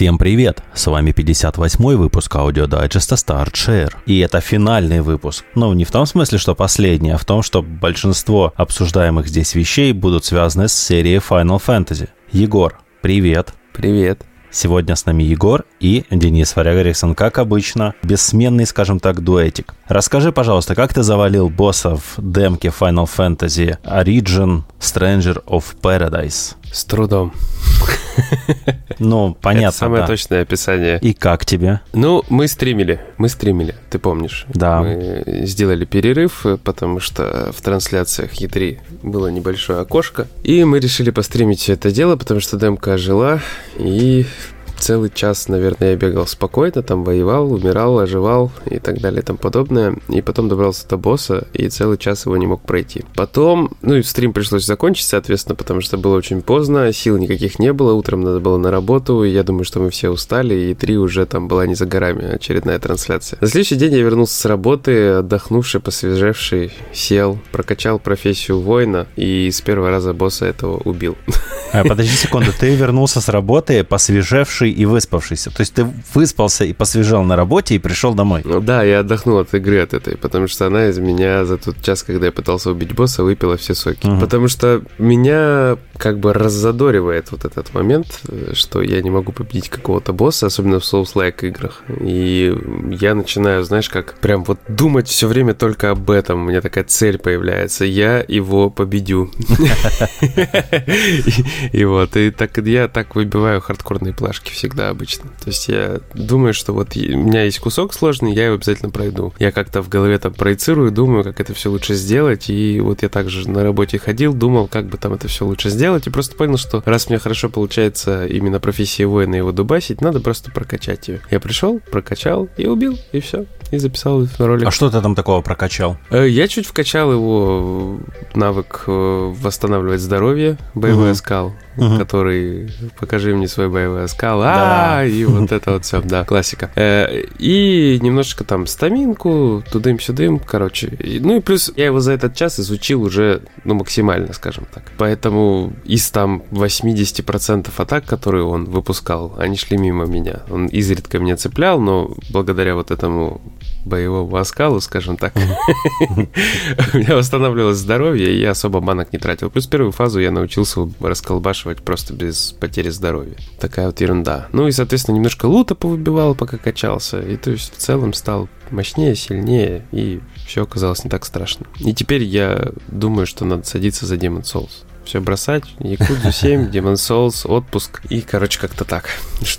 Всем привет! С вами 58-й выпуск аудиодайджеста Start Share. И это финальный выпуск. Ну, не в том смысле, что последний, а в том, что большинство обсуждаемых здесь вещей будут связаны с серией Final Fantasy. Егор, привет! Привет! Сегодня с нами Егор и Денис Варягариксон, как обычно, бессменный, скажем так, дуэтик. Расскажи, пожалуйста, как ты завалил боссов демки Final Fantasy Origin Stranger of Paradise? С трудом. Ну, понятно, Это самое да. точное описание. И как тебе? Ну, мы стримили, мы стримили, ты помнишь. Да. Мы сделали перерыв, потому что в трансляциях E3 было небольшое окошко. И мы решили постримить это дело, потому что демка жила, и целый час, наверное, я бегал спокойно, там воевал, умирал, оживал и так далее и тому подобное. И потом добрался до босса, и целый час его не мог пройти. Потом, ну и стрим пришлось закончить, соответственно, потому что было очень поздно, сил никаких не было, утром надо было на работу, и я думаю, что мы все устали, и три уже там была не за горами очередная трансляция. На следующий день я вернулся с работы, отдохнувший, посвежевший, сел, прокачал профессию воина, и с первого раза босса этого убил. А, подожди секунду, ты вернулся с работы, посвежевший и выспавшийся. То есть ты выспался и посвежал на работе и пришел домой. Ну да, я отдохнул от игры от этой, потому что она из меня за тот час, когда я пытался убить босса, выпила все соки. Угу. Потому что меня как бы раззадоривает вот этот момент, что я не могу победить какого-то босса, особенно в Souls-like играх. И я начинаю, знаешь, как прям вот думать все время только об этом. У меня такая цель появляется. Я его победю. И вот, и так я так выбиваю хардкорные плашки всегда обычно. То есть я думаю, что вот у меня есть кусок сложный, я его обязательно пройду. Я как-то в голове там проецирую, думаю, как это все лучше сделать. И вот я также на работе ходил, думал, как бы там это все лучше сделать. И просто понял, что раз мне хорошо получается именно профессия воина его дубасить, надо просто прокачать ее. Я пришел, прокачал и убил, и все. И записал на ролик. А что ты там такого прокачал? Э, я чуть вкачал его навык э, восстанавливать здоровье, боевой угу. скал угу. который покажи мне свой боевой оскал, а, и вот это вот все, да, классика. Э, и немножечко там стаминку, тудым-сюдым, короче. Ну и плюс я его за этот час изучил уже, ну, максимально, скажем так. Поэтому из там 80% атак, которые он выпускал, они шли мимо меня. Он изредка меня цеплял, но благодаря вот этому боевому оскалу, скажем так, у меня восстанавливалось здоровье, и я особо банок не тратил. Плюс первую фазу я научился расколбашивать просто без потери здоровья. Такая вот ерунда. Ну и, соответственно, немножко лута повыбивал, пока качался. И то есть в целом стал мощнее, сильнее, и все оказалось не так страшно. И теперь я думаю, что надо садиться за Demon Souls все бросать. Якудзу 7, Demon Souls, отпуск. И, короче, как-то так.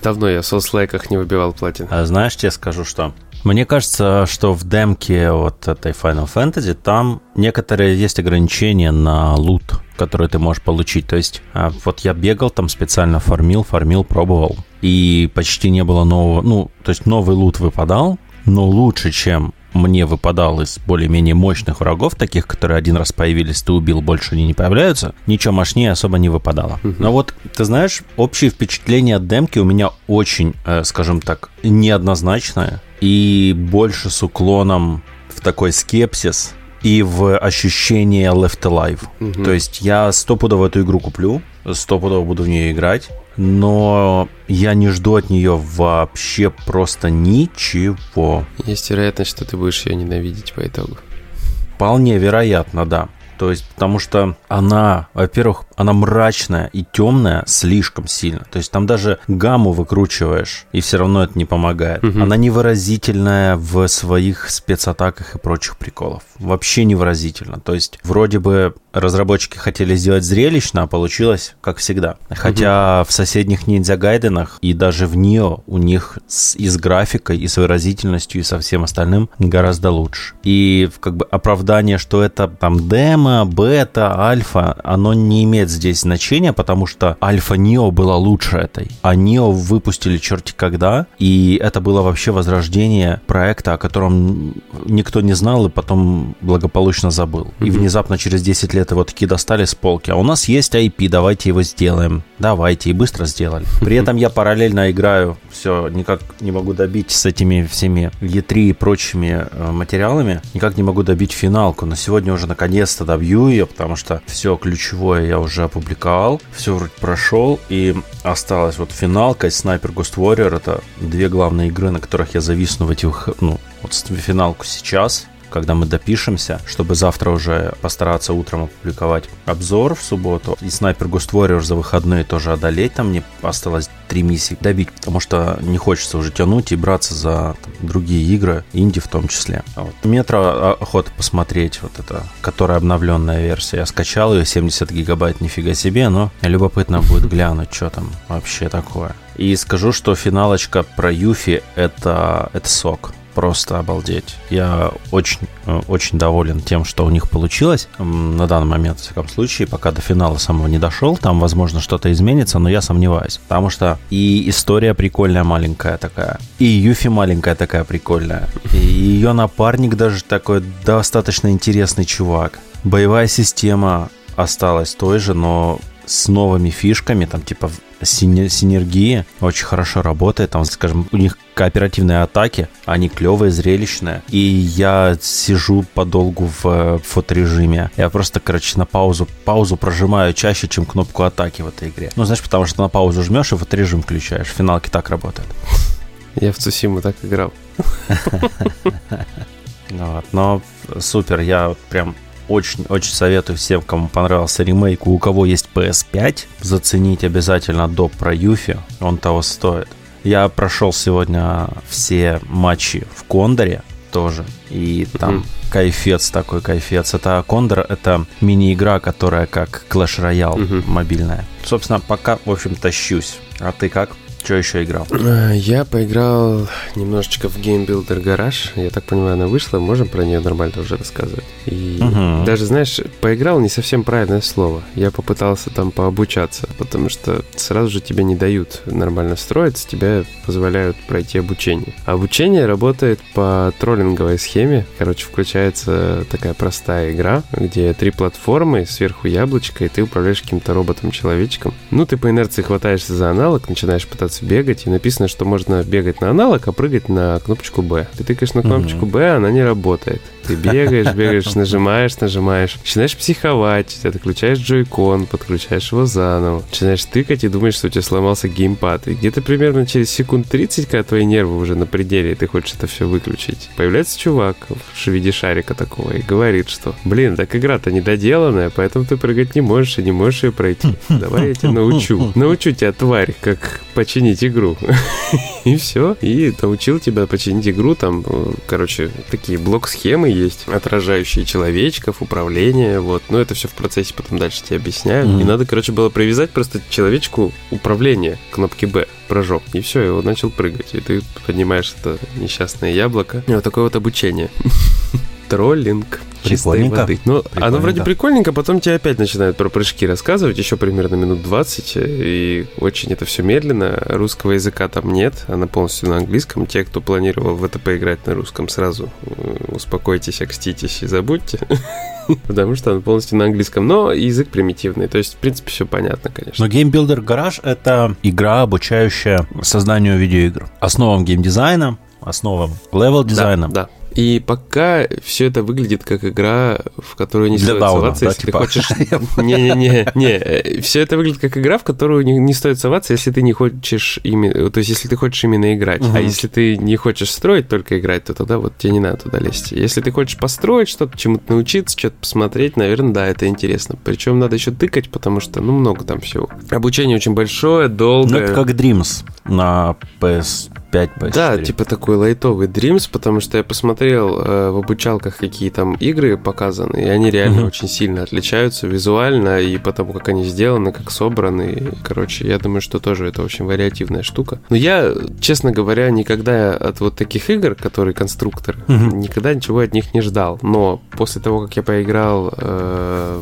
Давно я в соус-лайках не выбивал платин. А знаешь, тебе скажу, что мне кажется, что в демке вот этой Final Fantasy там некоторые есть ограничения на лут, который ты можешь получить. То есть а, вот я бегал там специально фармил, фармил, пробовал. И почти не было нового, ну, то есть новый лут выпадал, но лучше, чем мне выпадал из более-менее мощных врагов, таких, которые один раз появились, ты убил, больше они не появляются, ничего мощнее особо не выпадало. Но вот, ты знаешь, общее впечатление от демки у меня очень, э, скажем так, неоднозначное и больше с уклоном в такой скепсис и в ощущение left alive. Угу. То есть я стопудово эту игру куплю, стопудово буду в нее играть, но я не жду от нее вообще просто ничего. Есть вероятность, что ты будешь ее ненавидеть по итогу. Вполне вероятно, да. То есть, потому что она, во-первых, она мрачная и темная слишком сильно. То есть там даже гамму выкручиваешь, и все равно это не помогает. Угу. Она невыразительная в своих спецатаках и прочих приколов. Вообще невыразительно. То есть вроде бы разработчики хотели сделать зрелищно, а получилось как всегда. Хотя угу. в соседних ниндзя гайденах и даже в Нио у них с, и с графикой, и с выразительностью, и со всем остальным гораздо лучше. И как бы оправдание, что это там демо, бета, альфа, оно не имеет здесь значения, потому что альфа Нио была лучше этой. А Нио выпустили черти когда, и это было вообще возрождение проекта, о котором никто не знал и потом благополучно забыл. Угу. И внезапно через 10 лет гаджеты вот такие достали с полки, а у нас есть IP, давайте его сделаем. Давайте, и быстро сделали. При этом я параллельно играю, все, никак не могу добить с этими всеми E3 и прочими э, материалами, никак не могу добить финалку. Но сегодня уже наконец-то добью ее, потому что все ключевое я уже опубликовал, все вроде прошел, и осталась вот финалка и Sniper Ghost Warrior. Это две главные игры, на которых я зависну в этих, ну, вот финалку сейчас когда мы допишемся, чтобы завтра уже постараться утром опубликовать обзор в субботу. И Снайпер Ghost Warrior за выходные тоже одолеть. Там мне осталось три миссии добить, потому что не хочется уже тянуть и браться за там, другие игры, инди в том числе. Вот. Метро а, охота посмотреть, вот это, которая обновленная версия. Я скачал ее, 70 гигабайт, нифига себе, но любопытно будет глянуть, что там вообще такое. И скажу, что финалочка про Юфи это, это сок просто обалдеть. Я очень, э, очень доволен тем, что у них получилось на данный момент, в всяком случае, пока до финала самого не дошел. Там, возможно, что-то изменится, но я сомневаюсь. Потому что и история прикольная маленькая такая, и Юфи маленькая такая прикольная, и ее напарник даже такой достаточно интересный чувак. Боевая система осталась той же, но с новыми фишками, там типа синергии очень хорошо работает. Там, скажем, у них кооперативные атаки, они клевые, зрелищные. И я сижу подолгу в э, фоторежиме. Я просто, короче, на паузу, паузу прожимаю чаще, чем кнопку атаки в этой игре. Ну, знаешь, потому что на паузу жмешь и фоторежим включаешь. Финалки так работает. Я в Цусиму так играл. Вот, но супер, я прям очень-очень советую всем, кому понравился ремейк, у кого есть PS5, заценить обязательно доп про Юфи, он того стоит. Я прошел сегодня все матчи в Кондоре тоже, и там mm-hmm. кайфец такой кайфец. Это Кондор, это мини-игра, которая как Clash Royale mm-hmm. мобильная. Собственно, пока, в общем, тащусь. А ты как? Что еще играл? Э, я поиграл немножечко в Game Builder Garage. Я так понимаю, она вышла, можем про нее нормально уже рассказывать. И угу. даже, знаешь, поиграл не совсем правильное слово. Я попытался там пообучаться, потому что сразу же тебе не дают нормально строиться, тебя позволяют пройти обучение. обучение работает по троллинговой схеме. Короче, включается такая простая игра, где три платформы, сверху яблочко, и ты управляешь каким-то роботом-человечком. Ну, ты по инерции хватаешься за аналог, начинаешь пытаться пытаться бегать, и написано, что можно бегать на аналог, а прыгать на кнопочку B. Ты тыкаешь на кнопочку B, она не работает. Ты бегаешь, бегаешь, нажимаешь, нажимаешь. Начинаешь психовать, ты отключаешь джойкон, подключаешь его заново. Начинаешь тыкать и думаешь, что у тебя сломался геймпад. И где-то примерно через секунд 30, когда твои нервы уже на пределе, и ты хочешь это все выключить, появляется чувак в виде шарика такого и говорит, что, блин, так игра-то недоделанная, поэтому ты прыгать не можешь и не можешь ее пройти. Давай я тебя научу. Научу тебя, тварь, как починить игру. И все. И научил тебя починить игру. Там, э, короче, такие блок-схемы есть, отражающие человечков, управление, вот. Но это все в процессе потом дальше тебе объясняют. Mm-hmm. И надо, короче, было привязать просто человечку управление кнопки Б прожег. И все, и он начал прыгать. И ты поднимаешь это несчастное яблоко. И вот такое вот обучение. Троллинг чистой воды. Ну, оно вроде прикольненько, потом тебе опять начинают про прыжки рассказывать, еще примерно минут 20, и очень это все медленно. Русского языка там нет, она полностью на английском. Те, кто планировал в это поиграть на русском, сразу э, успокойтесь, окститесь и забудьте. Потому что она полностью на английском, но язык примитивный. То есть, в принципе, все понятно, конечно. Но Game Builder Garage — это игра, обучающая созданию видеоигр. Основам геймдизайна, основам левел-дизайна. Да, да. И пока все это выглядит как игра, в которую не стоит соваться, если ты хочешь... Не-не-не, не. все это выглядит как игра, в которую не, не стоит соваться, если ты не хочешь именно... То есть, если ты хочешь именно играть. Угу. А если ты не хочешь строить, только играть, то тогда вот тебе не надо туда лезть. Если ты хочешь построить что-то, чему-то научиться, что-то посмотреть, наверное, да, это интересно. Причем надо еще тыкать, потому что, ну, много там всего. Обучение очень большое, долгое. Ну, это как Dreams на PS 5 PS4. Да, типа такой лайтовый Dreams, потому что я посмотрел э, в обучалках, какие там игры показаны, и они реально mm-hmm. очень сильно отличаются визуально и потому, как они сделаны, как собраны. Короче, я думаю, что тоже это очень вариативная штука. Но я, честно говоря, никогда от вот таких игр, которые конструкторы, mm-hmm. никогда ничего от них не ждал. Но после того, как я поиграл э,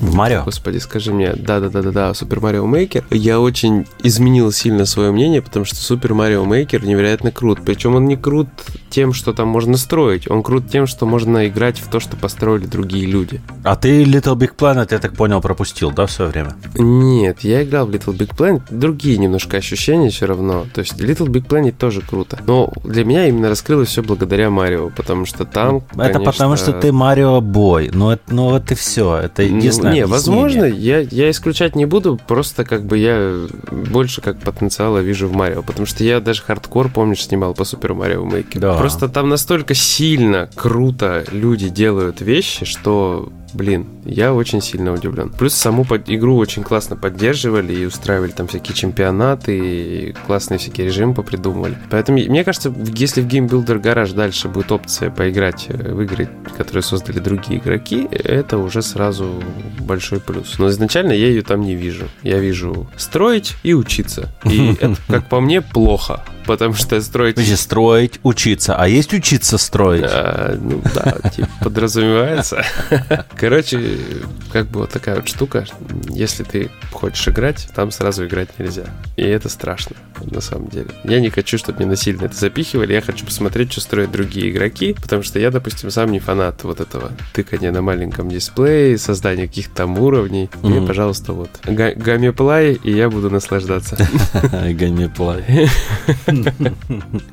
в Марио? Господи, скажи мне, да-да-да-да-да, Супер Марио Мейкер, я очень изменил сильно свое мнение, потому что Супер Марио Мейкер невероятно крут. Причем он не крут тем, что там можно строить, он крут тем, что можно играть в то, что построили другие люди. А ты Little Big Planet, я так понял, пропустил, да, в свое время? Нет, я играл в Little Big Planet, другие немножко ощущения все равно. То есть Little Big Planet тоже круто. Но для меня именно раскрылось все благодаря Марио, потому что там, Это конечно... потому, что ты Марио Бой. Ну, это, ну вот и все. Это ну, единственное Не, возможно, я, я исключать не буду, просто как бы я больше как потенциала вижу в Марио, потому что я даже хардкор, помнишь, снимал по Супер Марио Мейкеру. Да. Просто там настолько сильно, круто люди делают вещи, что блин, я очень сильно удивлен. Плюс саму под... игру очень классно поддерживали и устраивали там всякие чемпионаты, и классные всякие режимы попридумывали. Поэтому, мне кажется, если в Game Builder Garage дальше будет опция поиграть э, в игры, которые создали другие игроки, это уже сразу большой плюс. Но изначально я ее там не вижу. Я вижу строить и учиться. И это, как по мне, плохо потому что строить... Подожди, строить, учиться. А есть учиться строить? А, ну да, типа подразумевается. Короче, как бы вот такая вот штука. Если ты хочешь играть, там сразу играть нельзя. И это страшно, на самом деле. Я не хочу, чтобы мне насильно это запихивали. Я хочу посмотреть, что строят другие игроки, потому что я, допустим, сам не фанат вот этого тыкания на маленьком дисплее, создания каких-то там уровней. Мне, пожалуйста, вот гамеплай, и я буду наслаждаться. Гамеплай.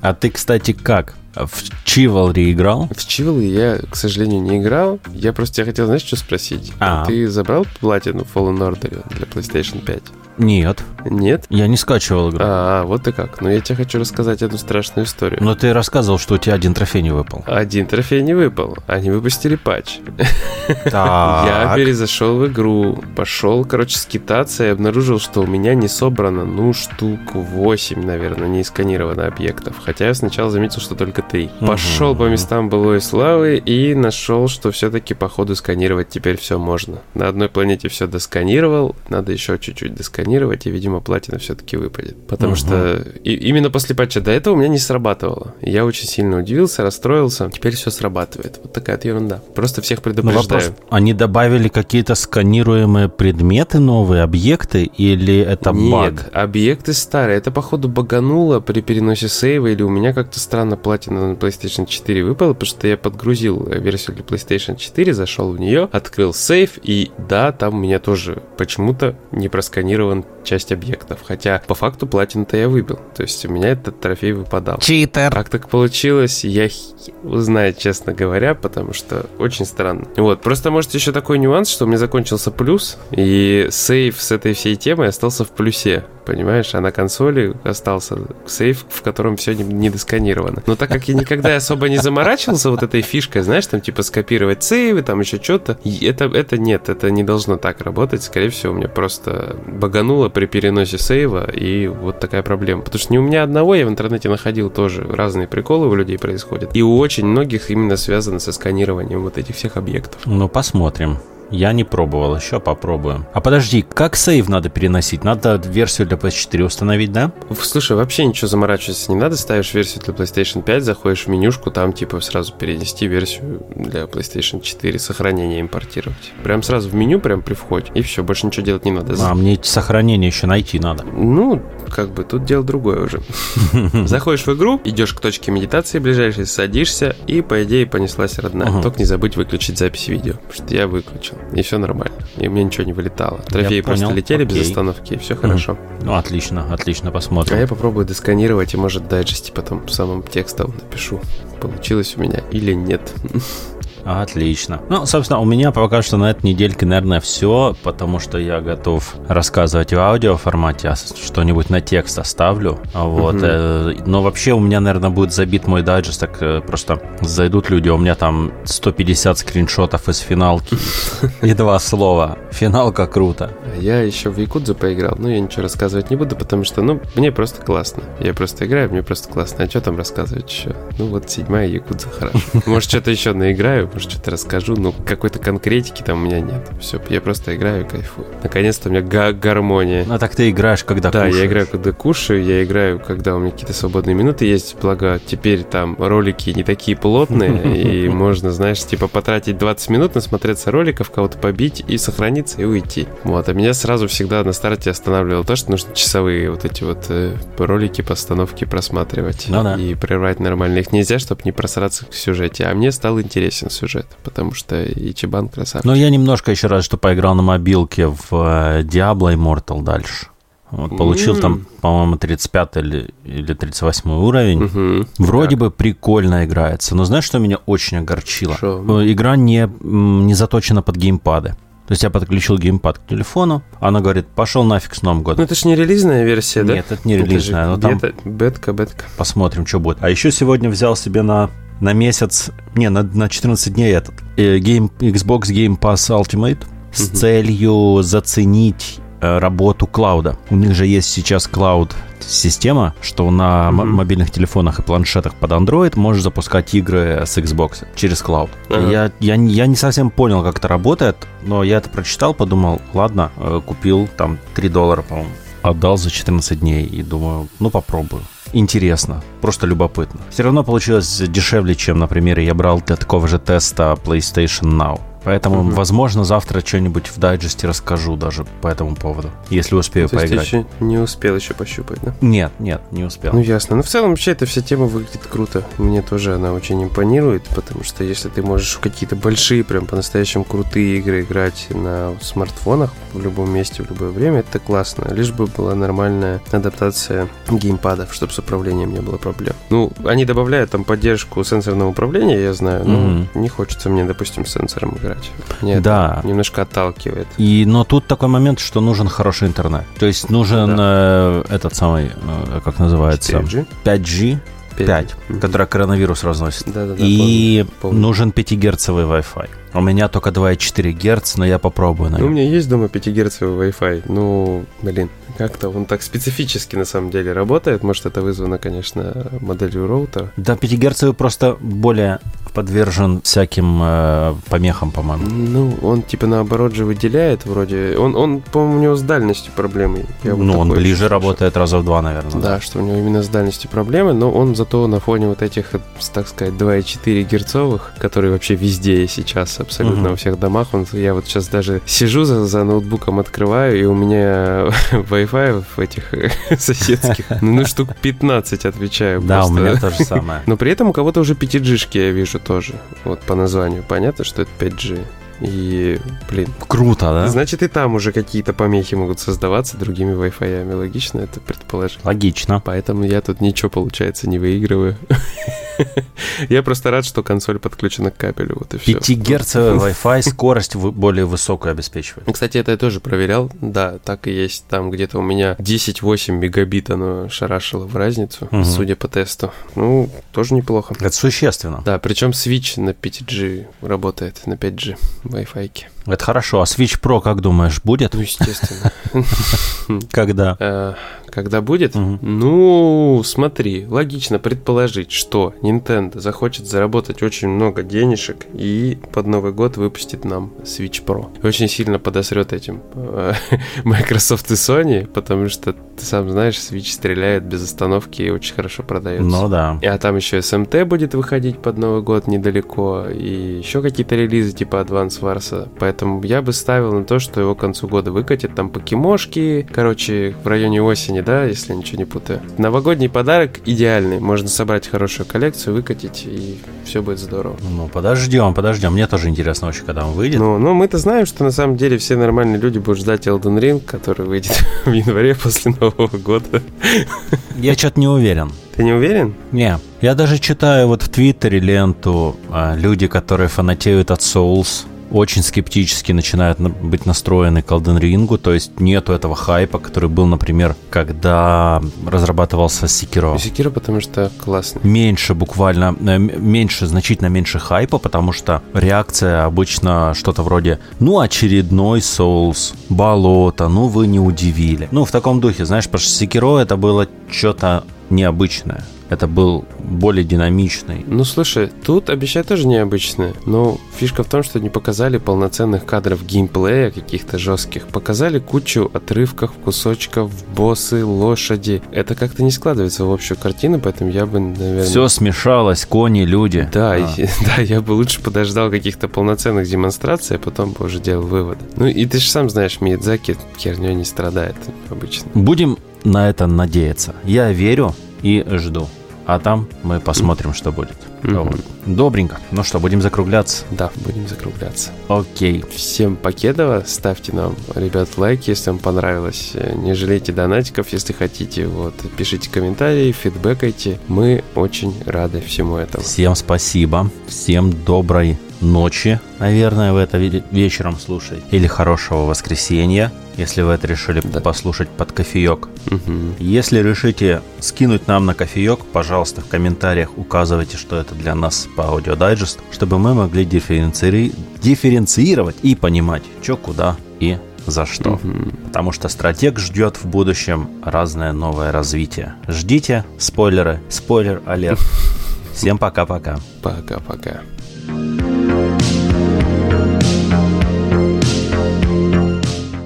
А ты, кстати, как? В Chivalry играл? В Chivalry я, к сожалению, не играл. Я просто тебя хотел, знаешь, что спросить? А. Ты забрал платину Fallen Order для PlayStation 5? Нет. Нет? Я не скачивал игру. А, вот и как. Но я тебе хочу рассказать одну страшную историю. Но ты рассказывал, что у тебя один трофей не выпал. Один трофей не выпал. Они выпустили патч. Я перезашел в игру, пошел, короче, скитаться и обнаружил, что у меня не собрано, ну, штук 8, наверное, не сканировано объектов. Хотя я сначала заметил, что только 3. Пошел по местам былой славы и нашел, что все-таки по ходу сканировать теперь все можно. На одной планете все досканировал, надо еще чуть-чуть досканировать сканировать, и, видимо, платина все-таки выпадет. Потому что и, именно после патча до этого у меня не срабатывало. Я очень сильно удивился, расстроился. Теперь все срабатывает. Вот такая ерунда. Просто всех предупреждаю. Вопрос, они добавили какие-то сканируемые предметы, новые объекты, или это Нет, баг? Нет, объекты старые. Это, походу, багануло при переносе сейва, или у меня как-то странно платина на PlayStation 4 выпала, потому что я подгрузил версию для PlayStation 4, зашел в нее, открыл сейв, и да, там у меня тоже почему-то не просканирован часть объектов. Хотя по факту платину-то я выбил. То есть у меня этот трофей выпадал. Читер. Как так получилось, я узнаю, честно говоря, потому что очень странно. Вот, просто может еще такой нюанс, что у меня закончился плюс, и сейф с этой всей темой остался в плюсе понимаешь, а на консоли остался сейф, в котором все не досканировано. Но так как я никогда особо не заморачивался вот этой фишкой, знаешь, там типа скопировать сейвы, там еще что-то, это, это нет, это не должно так работать. Скорее всего, у меня просто багануло при переносе сейва, и вот такая проблема. Потому что не у меня одного, я в интернете находил тоже разные приколы у людей происходят. И у очень многих именно связано со сканированием вот этих всех объектов. Ну, посмотрим. Я не пробовал, еще попробуем. А подожди, как сейв надо переносить? Надо версию для PS4 установить, да? Слушай, вообще ничего заморачиваться не надо. Ставишь версию для PlayStation 5, заходишь в менюшку, там типа сразу перенести версию для PlayStation 4, сохранение импортировать. Прям сразу в меню, прям при входе. И все, больше ничего делать не надо. А мне сохранение еще найти надо. Ну, как бы тут дело другое уже. Заходишь в игру, идешь к точке медитации ближайшей, садишься, и по идее понеслась родная. Только не забудь выключить запись видео, что я выключил и все нормально. И у меня ничего не вылетало. Трофеи просто летели Окей. без остановки, и все хорошо. Ну, отлично, отлично, посмотрим. А я попробую досканировать и, может, дайджести потом самым текстом напишу, получилось у меня или нет. Отлично. Ну, собственно, у меня пока что на этой недельке, наверное, все, потому что я готов рассказывать в аудио формате, а что-нибудь на текст оставлю. Вот. Угу. Но вообще у меня, наверное, будет забит мой дайджест, так э, просто зайдут люди, у меня там 150 скриншотов из финалки и два слова. Финалка круто. Я еще в Якудзу поиграл, но я ничего рассказывать не буду, потому что, ну, мне просто классно. Я просто играю, мне просто классно. А что там рассказывать еще? Ну, вот седьмая Якудза, хорошо. Может, что-то еще наиграю, может, что-то расскажу, но какой-то конкретики там у меня нет. Все, я просто играю и кайфую. Наконец-то у меня га- гармония. А так ты играешь, когда да, кушаешь? я играю, когда кушаю, я играю, когда у меня какие-то свободные минуты есть, благо теперь там ролики не такие плотные, и можно, знаешь, типа потратить 20 минут, насмотреться роликов, кого-то побить и сохраниться и уйти. Вот, а меня сразу всегда на старте останавливало то, что нужно часовые вот эти вот э, ролики, постановки просматривать. Ну да. И прервать нормально. Их нельзя, чтобы не просраться в сюжете. А мне стал интересен сюжет, потому что Ичибан красавчик. Ну, я немножко еще раз, что поиграл на мобилке в э, Diablo Immortal дальше. Вот, получил М. там, по-моему, 35 или, или 38 уровень. Мгм. Вроде бы прикольно играется, но знаешь, что меня очень огорчило? Шо? Э, Игра не, не заточена под геймпады. То есть я подключил геймпад к телефону, она говорит, пошел нафиг с Новым Ну, годом. это же не релизная версия, да? Нет, это не Это же релизная, но там бетка, бетка. посмотрим, что будет. А еще сегодня взял себе на, на месяц, не, на, на 14 дней этот э, game, Xbox Game Pass Ultimate с Мгм. целью заценить э, работу клауда. У них же есть сейчас клауд-система, что на Мгм. мобильных телефонах и планшетах под Android можешь запускать игры с Xbox через клауд. Ага. Я, я, не- я не совсем понял, как это работает, но я это прочитал, подумал, ладно, э, купил там 3 доллара, по-моему, отдал за 14 дней и думаю, ну попробую. Интересно, просто любопытно. Все равно получилось дешевле, чем, например, я брал для такого же теста PlayStation Now. Поэтому, Мгм. возможно, завтра что-нибудь в дайджесте расскажу даже по этому поводу, если успею То есть ты поиграть. еще не успел еще пощупать, да? Нет, нет, не успел. Ну ясно. Ну в целом вообще эта вся тема выглядит круто. Мне тоже она очень импонирует, потому что если ты можешь в какие-то большие, прям по-настоящему крутые игры играть на смартфонах в любом месте, в любое время, это классно. Лишь бы была нормальная адаптация геймпадов, чтобы с управлением не было проблем. Ну, они добавляют там поддержку сенсорного управления, я знаю, но Мгм. не хочется мне, допустим, сенсором играть. Мне Да. это немножко отталкивает. И, но тут такой момент, что нужен хороший интернет. То есть нужен э, этот самый, э, как называется, 4G? 5G, 5, Мгм. который коронавирус разносит. Да-да-да, И помню, помню. нужен 5-герцовый Wi-Fi. У меня только 2,4 Гц, но я попробую, Ну, у наверное. меня есть дома 5 герцовый Wi-Fi. Ну, блин, как-то он так специфически на самом деле работает. Может, это вызвано, конечно, моделью роутера. Да, 5-герцовый просто более подвержен всяким э, помехам, по-моему. Ну, он типа наоборот же выделяет вроде. Он, он по-моему, у него с дальностью проблемы. Я вот ну, он такое ближе работает раза в два, наверное. Да, что у него именно с дальностью проблемы, но он зато на фоне вот этих, э, так сказать, 2,4 герцовых, которые вообще везде сейчас, абсолютно Мгм. во всех домах. Он, я вот сейчас даже сижу за, за ноутбуком, открываю, и у меня Wi-Fi в этих э, соседских, ну, ну, штук 15 отвечаю. Да, у меня то же самое. Но при этом у кого-то уже 5G я вижу тоже. Вот по названию понятно, что это 5G. И, блин, Круто, да? значит и там уже какие-то помехи могут создаваться другими Wi-Fi. Логично это предположить. Логично. Поэтому я тут ничего, получается, не выигрываю. Я просто рад, что консоль подключена к кабелю. Вот и все. 5-герцовый Wi-Fi скорость более высокую обеспечивает. Кстати, это я тоже проверял. Да, так и есть. Там где-то у меня 10-8 мегабит оно шарашило в разницу, Мгм. судя по тесту. Ну, тоже неплохо. Это существенно. Да, причем Switch на 5G работает, на 5G Wi-Fi. Это хорошо. А Switch Pro, как думаешь, будет? Ну, естественно. Когда? Когда будет? Мгм. Ну, смотри, логично предположить, что Nintendo захочет заработать очень много денежек и под Новый год выпустит нам Switch Pro. Очень сильно подосрет этим э, Microsoft и Sony, потому что, ты сам знаешь, Switch стреляет без остановки и очень хорошо продается. Ну да. А там еще SMT будет выходить под Новый год недалеко, и еще какие-то релизы типа Advance Wars. Поэтому я бы ставил на то, что его к концу года выкатят. Там покемошки, короче, в районе осени, да, если ничего не путаю. Новогодний подарок идеальный. Можно собрать хорошую коллекцию, выкатить, и все будет здорово. Ну, подождем, подождем. Мне тоже интересно очень, когда он выйдет. Ну, ну, мы-то знаем, что на самом деле все нормальные люди будут ждать Elden Ring, который выйдет в январе после Нового года. Я что-то не уверен. Ты не уверен? Не. Я даже читаю вот в Твиттере ленту а, люди, которые фанатеют от Souls, очень скептически начинают на- быть настроены к Elden Ring, то есть нету этого хайпа, который был, например, когда разрабатывался Sekiro. Секира, потому что классный. Меньше буквально, э, меньше, значительно меньше хайпа, потому что реакция обычно что-то вроде «Ну, очередной Souls, болото, ну вы не удивили». Ну, в таком духе, знаешь, потому что Sekiro это было что-то необычное. Это был более динамичный. Ну, слушай, тут обещать тоже необычное. Но фишка в том, что не показали полноценных кадров геймплея каких-то жестких. Показали кучу отрывков, кусочков, боссы, лошади. Это как-то не складывается в общую картину, поэтому я бы, наверное... Все смешалось, кони, люди. Да, а. и, да, я бы лучше подождал каких-то полноценных демонстраций, а потом бы уже делал выводы. Ну, и ты же сам знаешь, Миядзаки херней не страдает обычно. Будем на это надеяться. Я верю и жду. А там мы посмотрим, что будет. Mm-hmm. Добренько. Ну что, будем закругляться? Да, будем закругляться. Окей. Всем покедово. Ставьте нам, ребят, лайк, если вам понравилось. Не жалейте донатиков, если хотите. Вот, пишите комментарии, фидбэкайте. Мы очень рады всему этому. Всем спасибо. Всем доброй ночи, наверное, вы это вечером слушаете. Или хорошего воскресенья, если вы это решили да. послушать под кофеек. Угу. Если решите скинуть нам на кофеек, пожалуйста, в комментариях указывайте, что это для нас по аудиодайджесту, чтобы мы могли дифференци... дифференцировать и понимать, что, куда и за что. Угу. Потому что стратег ждет в будущем разное новое развитие. Ждите спойлеры. Спойлер алерт. Всем пока-пока. Пока-пока.